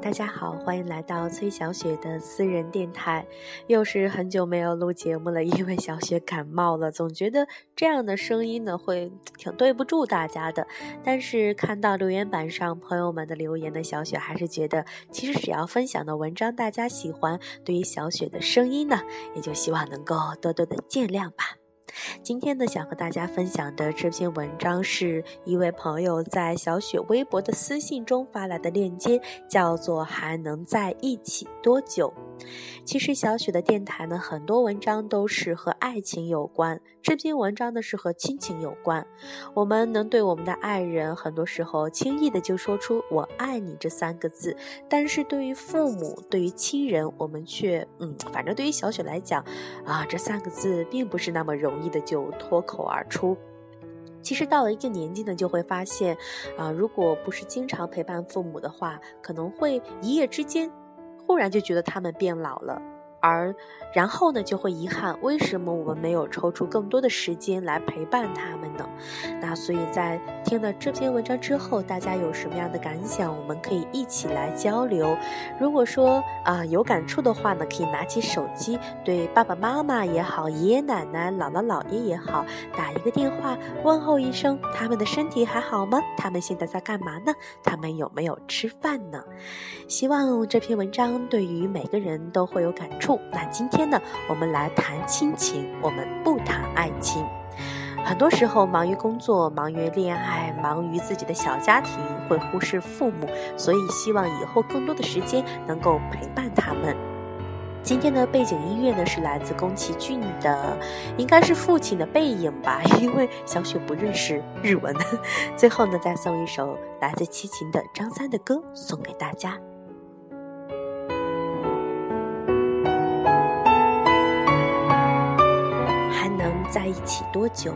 大家好，欢迎来到崔小雪的私人电台。又是很久没有录节目了，因为小雪感冒了，总觉得这样的声音呢会挺对不住大家的。但是看到留言板上朋友们的留言呢，小雪还是觉得，其实只要分享的文章大家喜欢，对于小雪的声音呢，也就希望能够多多的见谅吧。今天呢，想和大家分享的这篇文章是一位朋友在小雪微博的私信中发来的链接，叫做“还能在一起多久”。其实小雪的电台呢，很多文章都是和爱情有关。这篇文章呢是和亲情有关。我们能对我们的爱人，很多时候轻易的就说出“我爱你”这三个字，但是对于父母、对于亲人，我们却……嗯，反正对于小雪来讲，啊，这三个字并不是那么容易的就脱口而出。其实到了一个年纪呢，就会发现，啊，如果不是经常陪伴父母的话，可能会一夜之间。忽然就觉得他们变老了。而然后呢，就会遗憾，为什么我们没有抽出更多的时间来陪伴他们呢？那所以在听了这篇文章之后，大家有什么样的感想？我们可以一起来交流。如果说啊有感触的话呢，可以拿起手机对爸爸妈妈也好，爷爷奶奶、姥姥姥爷也好，打一个电话问候一声，他们的身体还好吗？他们现在在干嘛呢？他们有没有吃饭呢？希望这篇文章对于每个人都会有感触。那今天呢，我们来谈亲情，我们不谈爱情。很多时候忙于工作，忙于恋爱，忙于自己的小家庭，会忽视父母，所以希望以后更多的时间能够陪伴他们。今天的背景音乐呢，是来自宫崎骏的，应该是父亲的背影吧，因为小雪不认识日文。最后呢，再送一首来自齐秦的张三的歌送给大家。在一起多久？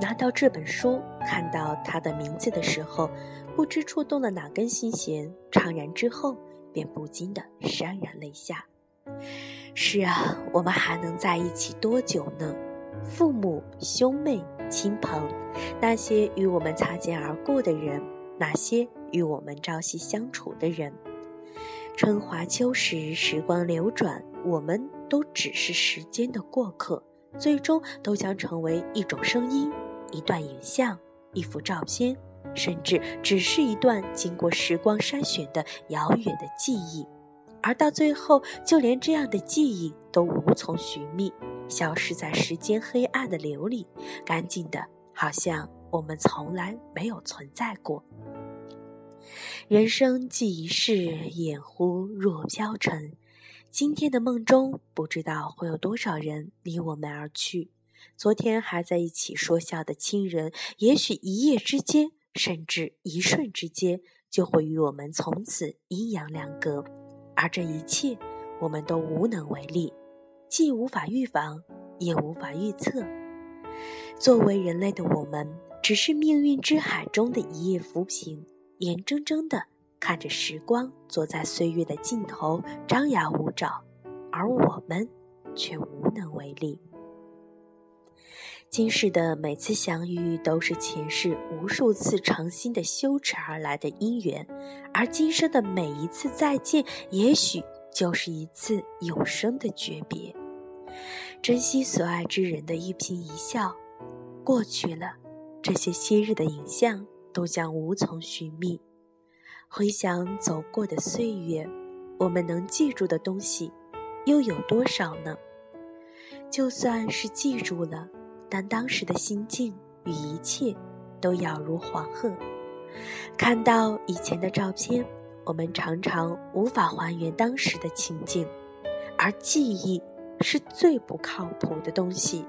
拿到这本书，看到他的名字的时候，不知触动了哪根心弦，怅然之后，便不禁的潸然泪下。是啊，我们还能在一起多久呢？父母、兄妹、亲朋，那些与我们擦肩而过的人，那些与我们朝夕相处的人，春华秋实，时光流转，我们都只是时间的过客。最终都将成为一种声音、一段影像、一幅照片，甚至只是一段经过时光筛选的遥远的记忆，而到最后，就连这样的记忆都无从寻觅，消失在时间黑暗的流里，干净的，好像我们从来没有存在过。人生既一世，眼乎若飘尘。今天的梦中，不知道会有多少人离我们而去。昨天还在一起说笑的亲人，也许一夜之间，甚至一瞬之间，就会与我们从此阴阳两隔。而这一切，我们都无能为力，既无法预防，也无法预测。作为人类的我们，只是命运之海中的一叶浮萍，眼睁睁的。看着时光坐在岁月的尽头张牙舞爪，而我们却无能为力。今世的每次相遇都是前世无数次诚心的修持而来的因缘，而今生的每一次再见，也许就是一次永生的诀别。珍惜所爱之人的一颦一笑，过去了，这些昔日的影像都将无从寻觅。回想走过的岁月，我们能记住的东西又有多少呢？就算是记住了，但当时的心境与一切都杳如黄鹤。看到以前的照片，我们常常无法还原当时的情境，而记忆是最不靠谱的东西。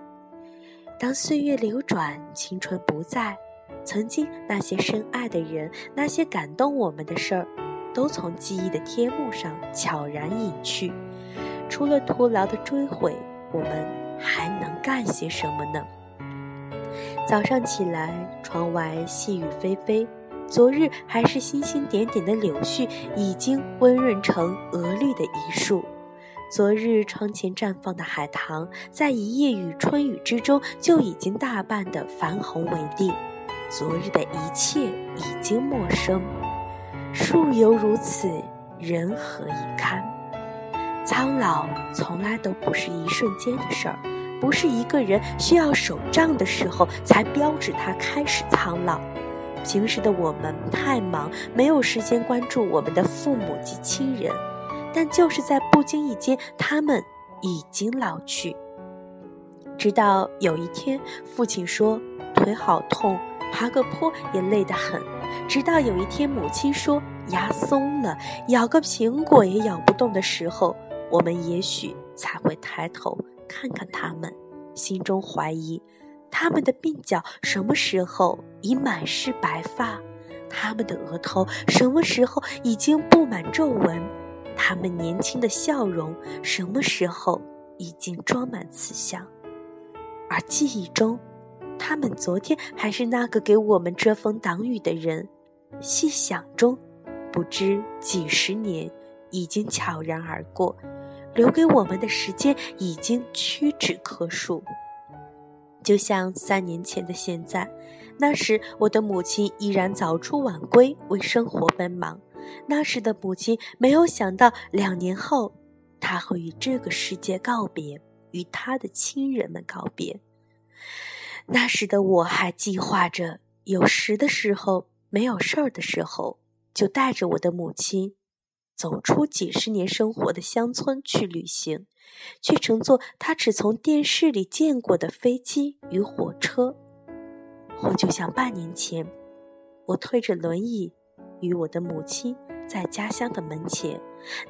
当岁月流转，青春不在。曾经那些深爱的人，那些感动我们的事儿，都从记忆的天幕上悄然隐去。除了徒劳的追悔，我们还能干些什么呢？早上起来，窗外细雨霏霏，昨日还是星星点点的柳絮，已经温润成鹅绿的一树；昨日窗前绽放的海棠，在一夜雨春雨之中，就已经大半的泛红为地。昨日的一切已经陌生，树犹如此，人何以堪？苍老从来都不是一瞬间的事儿，不是一个人需要手杖的时候才标志他开始苍老。平时的我们太忙，没有时间关注我们的父母及亲人，但就是在不经意间，他们已经老去。直到有一天，父亲说腿好痛，爬个坡也累得很；直到有一天，母亲说牙松了，咬个苹果也咬不动的时候，我们也许才会抬头看看他们，心中怀疑。他们的鬓角什么时候已满是白发？他们的额头什么时候已经布满皱纹？他们年轻的笑容什么时候已经装满慈祥？而记忆中，他们昨天还是那个给我们遮风挡雨的人。细想中，不知几十年已经悄然而过，留给我们的时间已经屈指可数。就像三年前的现在，那时我的母亲依然早出晚归，为生活奔忙。那时的母亲没有想到，两年后，她会与这个世界告别，与她的亲人们告别。那时的我还计划着，有时的时候，没有事儿的时候，就带着我的母亲。走出几十年生活的乡村去旅行，去乘坐他只从电视里见过的飞机与火车，或就像半年前，我推着轮椅与我的母亲在家乡的门前，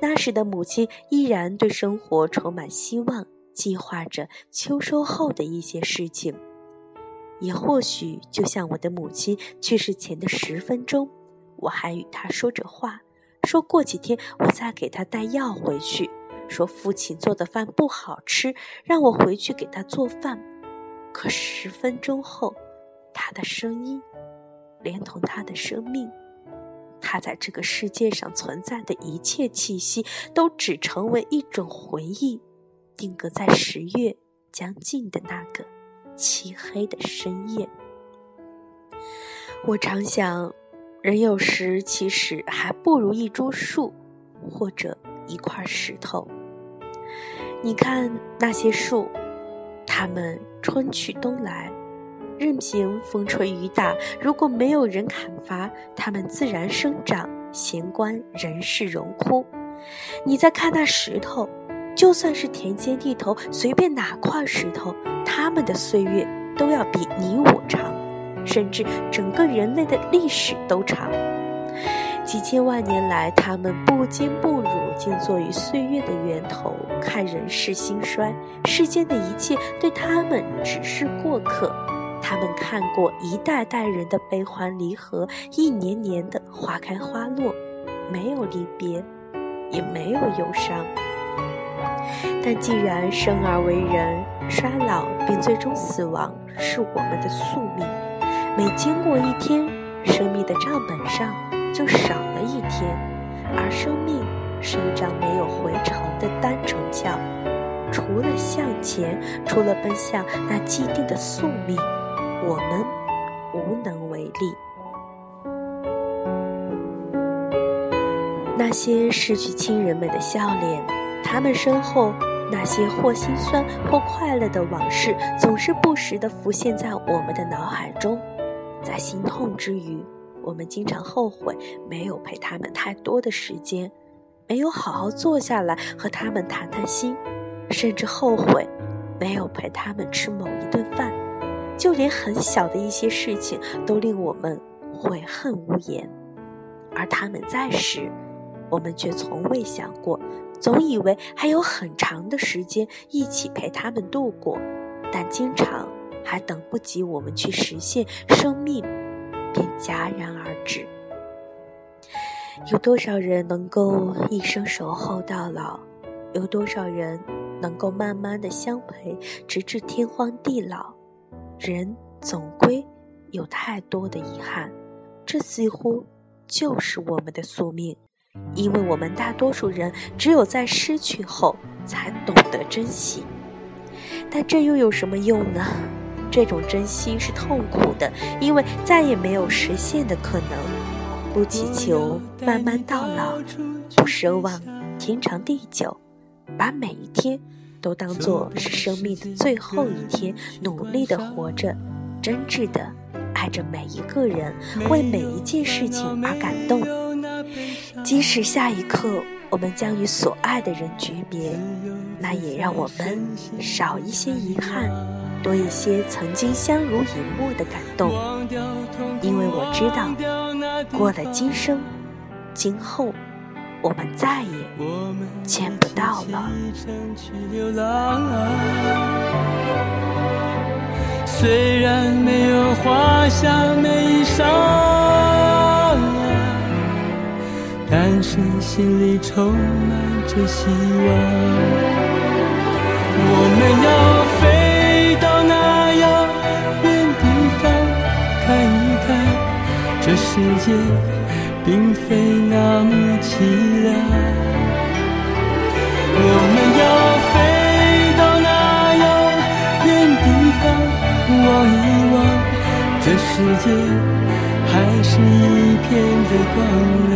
那时的母亲依然对生活充满希望，计划着秋收后的一些事情，也或许就像我的母亲去世前的十分钟，我还与她说着话。说过几天我再给他带药回去。说父亲做的饭不好吃，让我回去给他做饭。可十分钟后，他的声音，连同他的生命，他在这个世界上存在的一切气息，都只成为一种回忆，定格在十月将近的那个漆黑的深夜。我常想。人有时其实还不如一株树，或者一块石头。你看那些树，它们春去冬来，任凭风吹雨打，如果没有人砍伐，它们自然生长，闲观人世荣枯。你再看那石头，就算是田间地头，随便哪块石头，他们的岁月都要比你我长。甚至整个人类的历史都长，几千万年来，他们不坚不辱，静坐于岁月的源头，看人世兴衰，世间的一切对他们只是过客。他们看过一代代人的悲欢离合，一年年的花开花落，没有离别，也没有忧伤。但既然生而为人，衰老并最终死亡是我们的宿命。每经过一天，生命的账本上就少了一天，而生命是一张没有回程的单程票，除了向前，除了奔向那既定的宿命，我们无能为力。那些失去亲人们的笑脸，他们身后那些或心酸或快乐的往事，总是不时地浮现在我们的脑海中。在心痛之余，我们经常后悔没有陪他们太多的时间，没有好好坐下来和他们谈谈心，甚至后悔没有陪他们吃某一顿饭。就连很小的一些事情都令我们悔恨无言。而他们在时，我们却从未想过，总以为还有很长的时间一起陪他们度过，但经常。还等不及我们去实现，生命便戛然而止。有多少人能够一生守候到老？有多少人能够慢慢的相陪，直至天荒地老？人总归有太多的遗憾，这似乎就是我们的宿命。因为我们大多数人只有在失去后，才懂得珍惜。但这又有什么用呢？这种珍惜是痛苦的，因为再也没有实现的可能。不祈求慢慢到老，不奢望天长地久，把每一天都当作是生命的最后一天，努力的活着，真挚的爱着每一个人，为每一件事情而感动。即使下一刻我们将与所爱的人诀别，那也让我们少一些遗憾，多一些曾经相濡以沫的感动。因为我知道。过了今生，今后我们再也见不到了。虽然没有花香，没衣裳，但是心里充满着希望。我们要飞到那遥远地方看一看。这世界并非那么凄凉，我们要飞到那遥远地方望一望，这世界还是一片的光亮。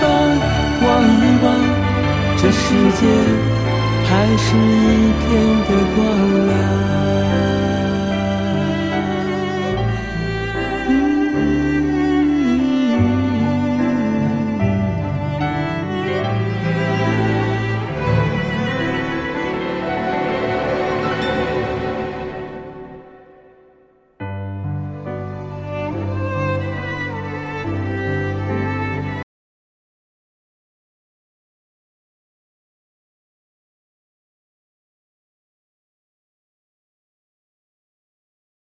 望一望，这世界还是一片的光亮。